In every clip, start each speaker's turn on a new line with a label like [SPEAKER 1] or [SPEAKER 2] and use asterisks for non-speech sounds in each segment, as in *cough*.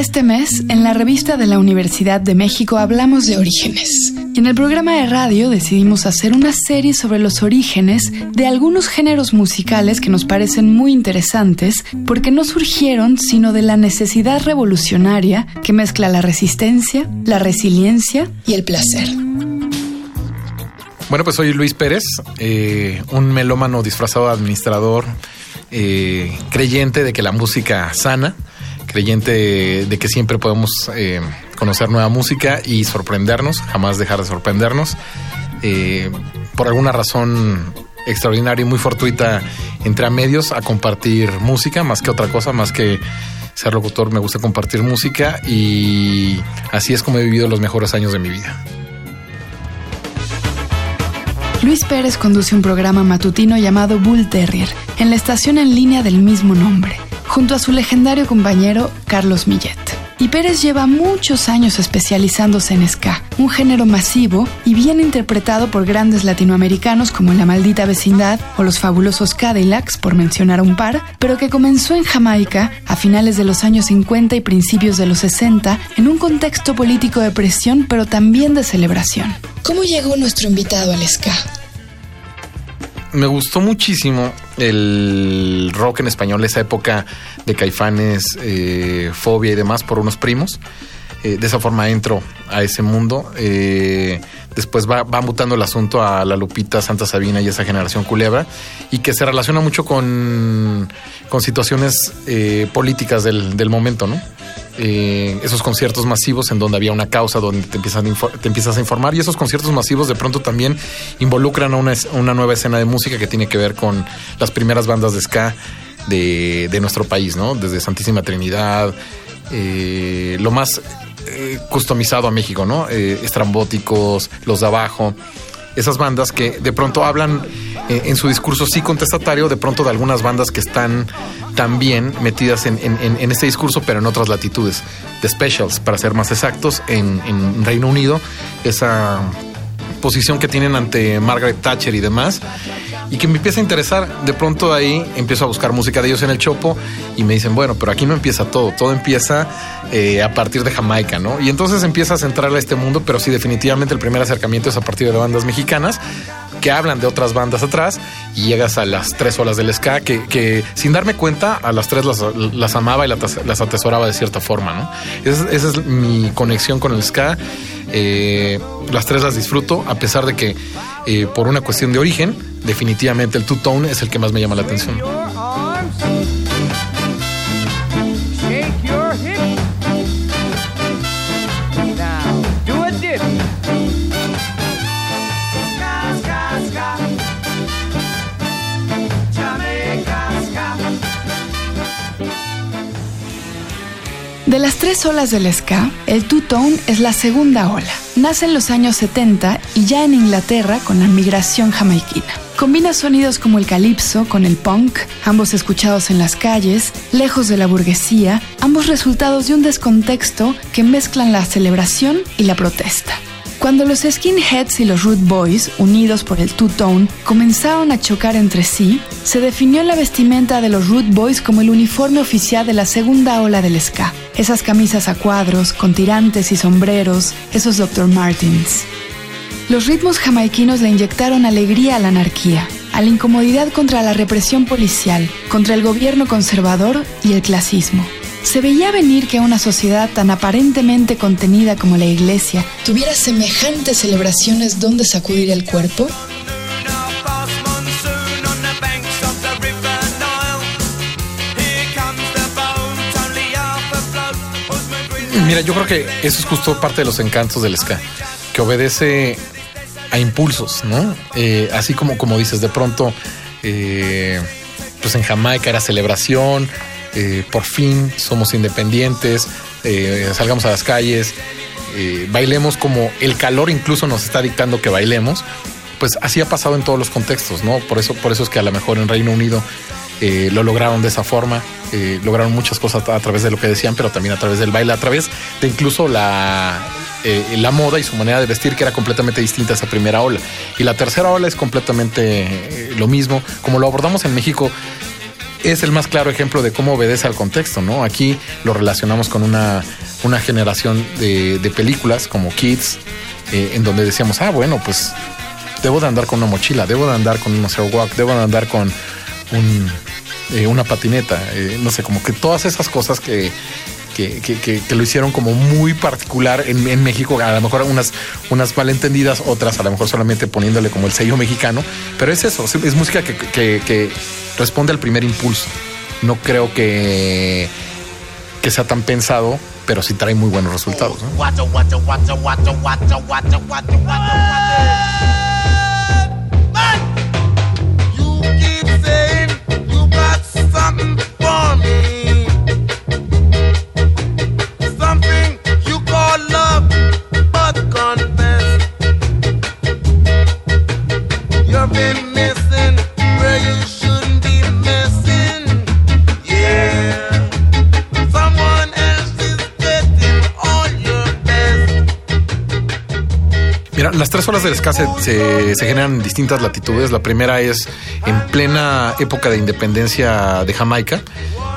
[SPEAKER 1] Este mes, en la revista de la Universidad de México hablamos de orígenes. Y en el programa de radio decidimos hacer una serie sobre los orígenes de algunos géneros musicales que nos parecen muy interesantes porque no surgieron sino de la necesidad revolucionaria que mezcla la resistencia, la resiliencia y el placer.
[SPEAKER 2] Bueno, pues soy Luis Pérez, eh, un melómano disfrazado administrador, eh, creyente de que la música sana, creyente de que siempre podemos eh, conocer nueva música y sorprendernos, jamás dejar de sorprendernos. por alguna razón extraordinaria y muy fortuita entré a medios a compartir música, más que otra cosa, más que ser locutor, me gusta compartir música y así es como he vivido los mejores años de mi vida.
[SPEAKER 1] Luis Pérez conduce un programa matutino llamado Bull Terrier en la estación en línea del mismo nombre, junto a su legendario compañero Carlos Millet. Y Pérez lleva muchos años especializándose en ska, un género masivo y bien interpretado por grandes latinoamericanos como La Maldita Vecindad o los fabulosos Cadillacs, por mencionar un par, pero que comenzó en Jamaica a finales de los años 50 y principios de los 60 en un contexto político de presión pero también de celebración. ¿Cómo llegó nuestro invitado al ska?
[SPEAKER 2] Me gustó muchísimo el rock en español, esa época de caifanes, eh, fobia y demás por unos primos. Eh, de esa forma entro a ese mundo. Eh, después va, mutando el asunto a la Lupita, Santa Sabina y esa generación culebra, y que se relaciona mucho con, situaciones políticas del, del momento, ¿no? Eh, esos conciertos masivos en donde había una causa, donde te, te empiezas a informar y esos conciertos masivos de pronto también involucran a una, una nueva escena de música que tiene que ver con las primeras bandas de ska de, nuestro país, ¿no? Desde Santísima Trinidad, eh, lo más eh, customizado a México, ¿no? estrambóticos, los de abajo esas bandas que de pronto hablan eh, en su discurso sí contestatario, de pronto de algunas bandas que están también metidas en, en, ese discurso, pero en otras latitudes. The Specials, para ser más exactos, en Reino Unido, esa posición que tienen ante Margaret Thatcher y demás, y que me empieza a interesar. De pronto ahí empiezo a buscar música de ellos en el Chopo y me dicen, bueno, pero aquí no empieza todo, todo empieza eh, a partir de Jamaica, ¿no? Y entonces empiezas a entrar a este mundo, pero sí, definitivamente el primer acercamiento es a partir de bandas mexicanas que hablan de otras bandas atrás y llegas a las tres olas del ska que, sin darme cuenta a las tres las, amaba y las, atesoraba de cierta forma, ¿no? Esa, es mi conexión con el ska. Eh, las tres las disfruto a pesar de que eh, por una cuestión de origen definitivamente el two-tone es el que más me llama la atención.
[SPEAKER 1] De las tres olas del ska, el two-tone es la segunda ola. Nace en los años 70 y ya en Inglaterra con la migración jamaiquina. Combina sonidos como el calipso con el punk, ambos escuchados en las calles, lejos de la burguesía, ambos resultados de un descontexto que mezclan la celebración y la protesta. Cuando los skinheads y los root boys, unidos por el two-tone, comenzaron a chocar entre sí, se definió la vestimenta de los root boys como el uniforme oficial de la segunda ola del ska. Esas camisas a cuadros, con tirantes y sombreros, esos Dr. Martins. Los ritmos jamaiquinos le inyectaron alegría a la anarquía, a la incomodidad contra la represión policial, contra el gobierno conservador y el clasismo. ¿Se veía venir que una sociedad tan aparentemente contenida como la Iglesia tuviera semejantes celebraciones donde sacudir el cuerpo?
[SPEAKER 2] Mira, yo creo que eso es justo parte de los encantos del ska, que obedece a impulsos, ¿no? Eh, así como, como dices, de pronto, eh, pues en Jamaica era celebración, eh, por fin somos independientes, salgamos a las calles, bailemos como el calor incluso nos está dictando que bailemos, pues así ha pasado en todos los contextos, ¿no? Por eso, por eso es que a lo mejor en Reino Unido lo lograron de esa forma, lograron muchas cosas a través de lo que decían, pero también a través del baile, a través de incluso la, la moda y su manera de vestir que era completamente distinta a esa primera ola. Y la tercera ola es completamente lo mismo. Como lo abordamos en México, es el más claro ejemplo de cómo obedece al contexto, ¿no? Aquí lo relacionamos con una, una generación de, películas como Kids, eh, en donde decíamos, ah, bueno, pues debo de andar con una mochila, debo de andar con un walk, debo de andar con un, eh, una patineta, eh, no sé, como que todas esas cosas que, que, que, que, lo hicieron como muy particular en, en, México, a lo mejor unas, unas malentendidas, otras a lo mejor solamente poniéndole como el sello mexicano, pero es eso, es música que, que responde al primer impulso. No creo que, que sea tan pensado, pero sí trae muy buenos resultados. ¿no? Las tres olas del ska se, se, se, generan en distintas latitudes. La primera es en plena época de independencia de Jamaica.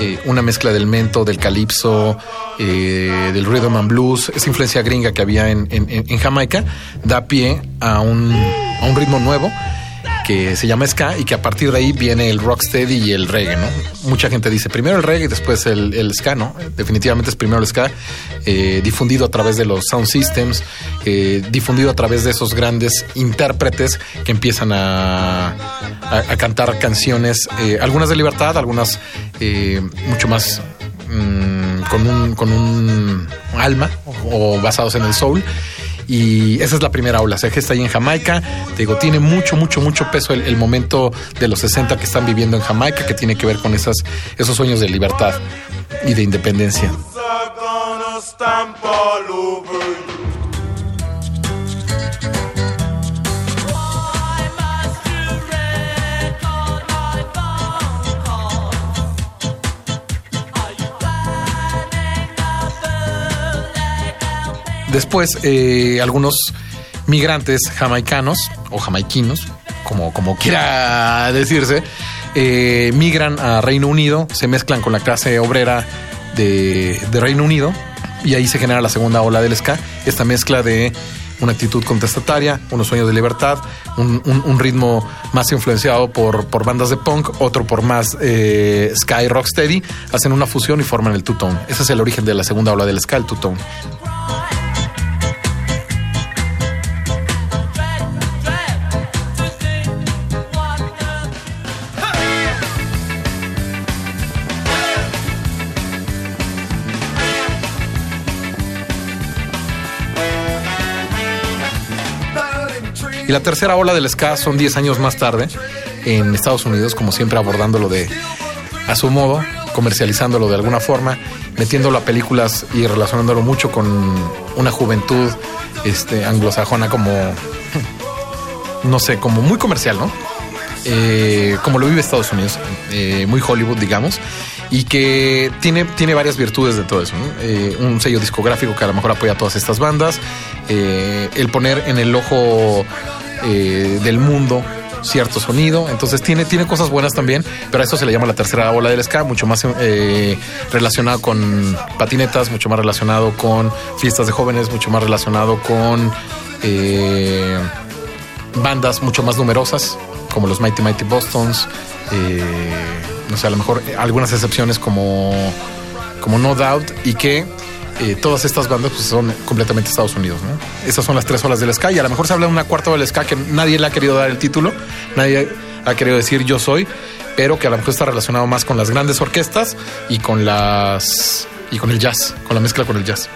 [SPEAKER 2] Eh, una mezcla del mento, del calipso, eh, del rhythm and blues, esa influencia gringa que había en, en, en Jamaica, da pie a un, a un ritmo nuevo que se llama ska y que a partir de ahí viene el rocksteady y el reggae, ¿no? Mucha gente dice primero el reggae y después el, ska, ¿no? Definitivamente es primero el ska, eh, difundido a través de los sound systems, eh, difundido a través de esos grandes intérpretes que empiezan a, a, cantar canciones, eh, algunas de libertad, algunas mucho más mmm, con, un, con un alma o, o basados en el soul y esa es la primera ola, se gesta ahí en Jamaica, te digo, tiene mucho, mucho, mucho peso el, el, momento de los 60 que están viviendo en Jamaica, que tiene que ver con esas, esos sueños de libertad y de independencia. Después, eh, algunos migrantes jamaicanos o jamaiquinos, como, como quiera decirse, eh, migran a Reino Unido, se mezclan con la clase obrera de, Reino Unido y ahí se genera la segunda ola del ska, esta mezcla de una actitud contestataria, unos sueños de libertad, un, ritmo más influenciado por, por, bandas de punk, otro por más eh, ska y rocksteady, hacen una fusión y forman el two-tone. Ese es el origen de la segunda ola del ska, el two-tone. Y la tercera ola del ska son 10 años más tarde en Estados Unidos, como siempre abordándolo de a su modo, comercializándolo de alguna forma, metiéndolo a películas y relacionándolo mucho con una juventud este, anglosajona como, *laughs* no sé, como muy comercial, ¿no? Eh, como lo vive Estados Unidos, eh, muy Hollywood, digamos, y que tiene, tiene varias virtudes de todo eso. Eh, un sello discográfico que a lo mejor apoya a todas estas bandas, el poner en el ojo eh, del mundo cierto sonido, entonces tiene, tiene cosas buenas también, pero a eso se le llama la tercera ola del ska, mucho más eh, relacionado con patinetas, mucho más relacionado con fiestas de jóvenes, mucho más relacionado con eh, bandas mucho más numerosas, como los Mighty Mighty Bostons, no sé, a lo mejor algunas excepciones como, como No Doubt y que eh, todas estas bandas pues, son completamente Estados Unidos. ¿no? Esas son las tres olas del ska y a lo mejor se habla de una cuarta ola del ska que nadie le ha querido dar el título, nadie ha querido decir yo soy, pero que a lo mejor está relacionado más con las grandes orquestas y con las y con el jazz, con la mezcla con el jazz.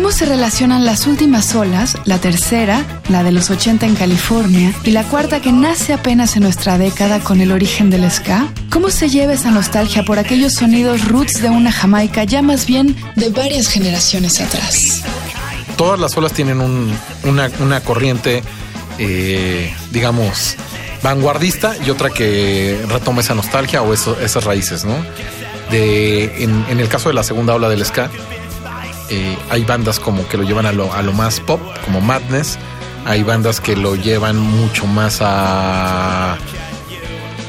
[SPEAKER 1] ¿Cómo se relacionan las últimas olas, la tercera, la de los 80 en California, y la cuarta que nace apenas en nuestra década con el origen del ska? ¿Cómo se lleva esa nostalgia por aquellos sonidos roots de una Jamaica ya más bien de varias generaciones atrás?
[SPEAKER 2] Todas las olas tienen un, una, corriente, eh, digamos, vanguardista y otra que retoma esa nostalgia o esas raíces, ¿no? En, en el caso de la segunda ola del ska, Eh, hay bandas como que lo llevan a lo, más pop, como Madness. Hay bandas que lo llevan mucho más a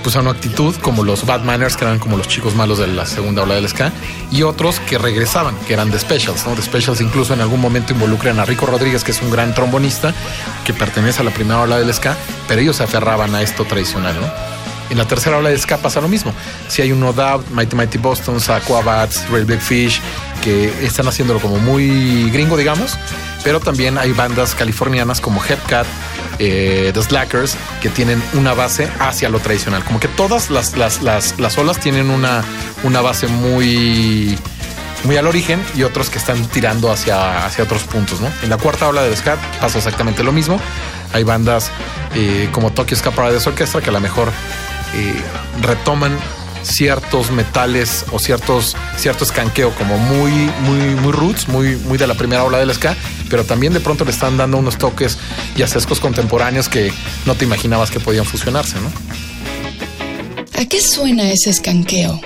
[SPEAKER 2] pues a una actitud como los Bad Manners, que eran como los chicos malos de la segunda ola del ska, y otros que regresaban, que eran The Specials, ¿no? The Specials incluso en algún momento involucran a Rico Rodríguez, que es un gran trombonista, que pertenece a la primera ola del ska, pero ellos se aferraban a esto tradicional. En la tercera ola del ska pasa lo mismo. Si hay un No Doubt, Mighty Mighty Boston, Aquabats, Real Big Fish, que están haciéndolo como muy gringo, digamos, pero también hay bandas californianas como Hepcat, eh, The Slackers, que tienen una base hacia lo tradicional. Como que todas las, las, las, las olas tienen una, una base muy muy al origen y otros que están tirando hacia, hacia otros puntos, ¿no? En la cuarta ola del ska pasa exactamente lo mismo. Hay bandas eh, como Tokyo Ska Paradise Orchestra que a lo mejor eh, retoman ciertos metales o ciertos cierto escanqueo como muy muy muy roots, muy muy de la primera ola del ska, pero también de pronto le están dando unos toques y asescos contemporáneos que no te imaginabas que podían fusionarse, ¿no?
[SPEAKER 1] ¿A qué suena ese escanqueo?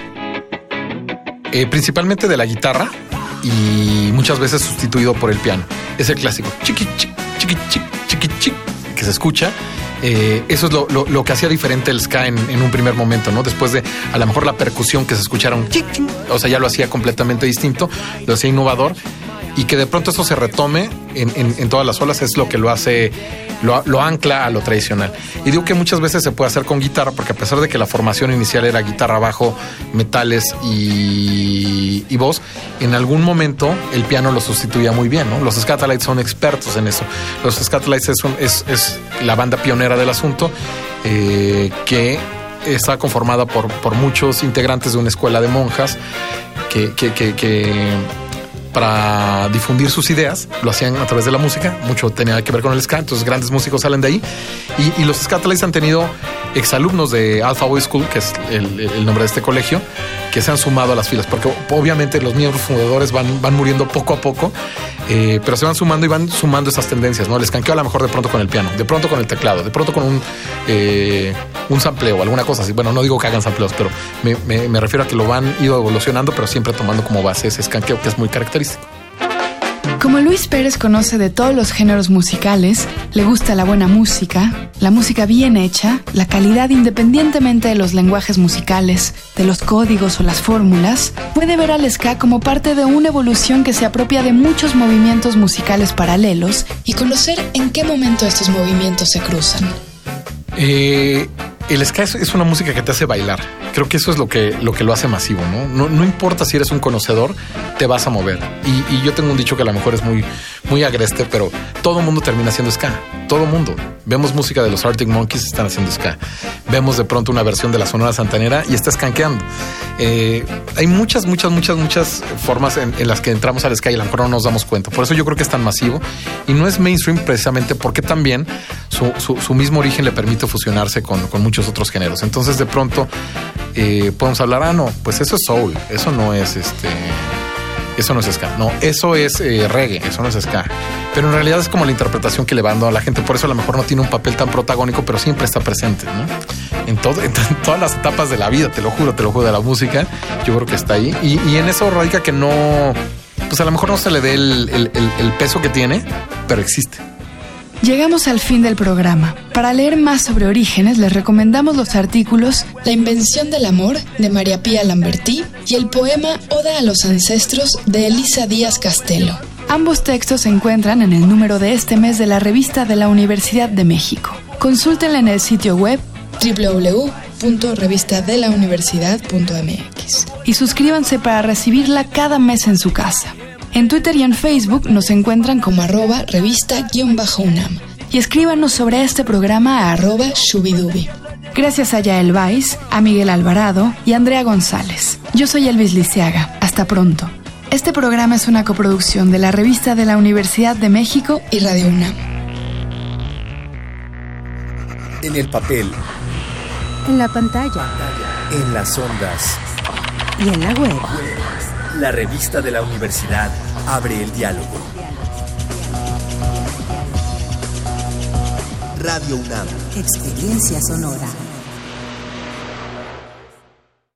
[SPEAKER 2] Eh, principalmente de la guitarra y muchas veces sustituido por el piano. Es el clásico chiqui chiqui chiqui chiqui chiqui que se escucha eh, eso es lo, que hacía diferente el ska en, un primer momento, ¿no? Después de a lo mejor la percusión que se escucharon, o sea, ya lo hacía completamente distinto, lo hacía innovador y que de pronto eso se retome en, todas las olas es lo que lo hace, lo, ancla a lo tradicional. Y digo que muchas veces se puede hacer con guitarra, porque a pesar de que la formación inicial era guitarra, bajo, metales y, voz, en algún momento el piano lo sustituía muy bien, ¿no? Los Scatolites son expertos en eso. Los Scatolites es, es, la banda pionera del asunto eh, que está conformada por, por muchos integrantes de una escuela de monjas que, que, que para difundir sus ideas, lo hacían a través de la música, mucho tenía que ver con el ska, entonces grandes músicos salen de ahí. Y, los Scatolites han tenido exalumnos de Alpha Boy School, que es el, nombre de este colegio, que se han sumado a las filas, porque obviamente los miembros fundadores van, van muriendo poco a poco, eh, pero se van sumando y van sumando esas tendencias, ¿no? Les canqueo a lo mejor de pronto con el piano, de pronto con el teclado, de pronto con un, eh, un sampleo, alguna cosa así. Bueno, no digo que hagan sampleos, pero me, me refiero a que lo van ido evolucionando, pero siempre tomando como base ese escanqueo que es muy característico.
[SPEAKER 1] Como Luis Pérez conoce de todos los géneros musicales, le gusta la buena música, la música bien hecha, la calidad independientemente de los lenguajes musicales, de los códigos o las fórmulas, puede ver al ska como parte de una evolución que se apropia de muchos movimientos musicales paralelos y conocer en qué momento estos movimientos se cruzan.
[SPEAKER 2] Eh, el ska es, una música que te hace bailar. Creo que eso es lo que, lo que lo hace masivo, ¿no? ¿no? importa si eres un conocedor, te vas a mover. Y, yo tengo un dicho que a lo mejor es muy, muy agreste, pero todo mundo termina haciendo ska. Todo mundo. Vemos música de los Arctic Monkeys, están haciendo ska. Vemos de pronto una versión de la Sonora Santanera y está escanqueando. Eh, hay muchas, muchas, muchas, muchas formas en, las que entramos al ska y a lo mejor no nos damos cuenta. Por eso yo creo que es tan masivo y no es mainstream precisamente porque también su, mismo origen le permite fusionarse con, con muchos otros géneros. Entonces de pronto eh, podemos hablar, ah, no, pues eso es soul, eso no es este, eso no es ska, no, eso es eh, reggae, eso no es ska. Pero en realidad es como la interpretación que le va dando a la gente, por eso a lo mejor no tiene un papel tan protagónico, pero siempre está presente, ¿no? En, todo, en *laughs* todas las etapas de la vida, te lo juro, te lo juro, de la música, yo creo que está ahí. Y, y en eso radica que no, pues a lo mejor no se le dé el, el peso que tiene, pero existe.
[SPEAKER 1] Llegamos al fin del programa. Para leer más sobre orígenes les recomendamos los artículos La invención del amor de María Pía Lambertí y el poema Oda a los ancestros de Elisa Díaz Castelo. Ambos textos se encuentran en el número de este mes de la revista de la Universidad de México. Consúltenla en el sitio web www.revistadelauniversidad.mx y suscríbanse para recibirla cada mes en su casa. En Twitter y en Facebook nos encuentran como arroba revista-unam y escríbanos sobre este programa a arroba shubidubi. Gracias a Yael Vais, a Miguel Alvarado y a Andrea González. Yo soy Elvis Liceaga. Hasta pronto. Este programa es una coproducción de la revista de la Universidad de México y Radio UNAM.
[SPEAKER 3] En el papel.
[SPEAKER 4] En la pantalla.
[SPEAKER 3] En las ondas.
[SPEAKER 4] Y en la web.
[SPEAKER 3] La revista de la universidad abre el diálogo. Radio UNAM.
[SPEAKER 4] Experiencia sonora.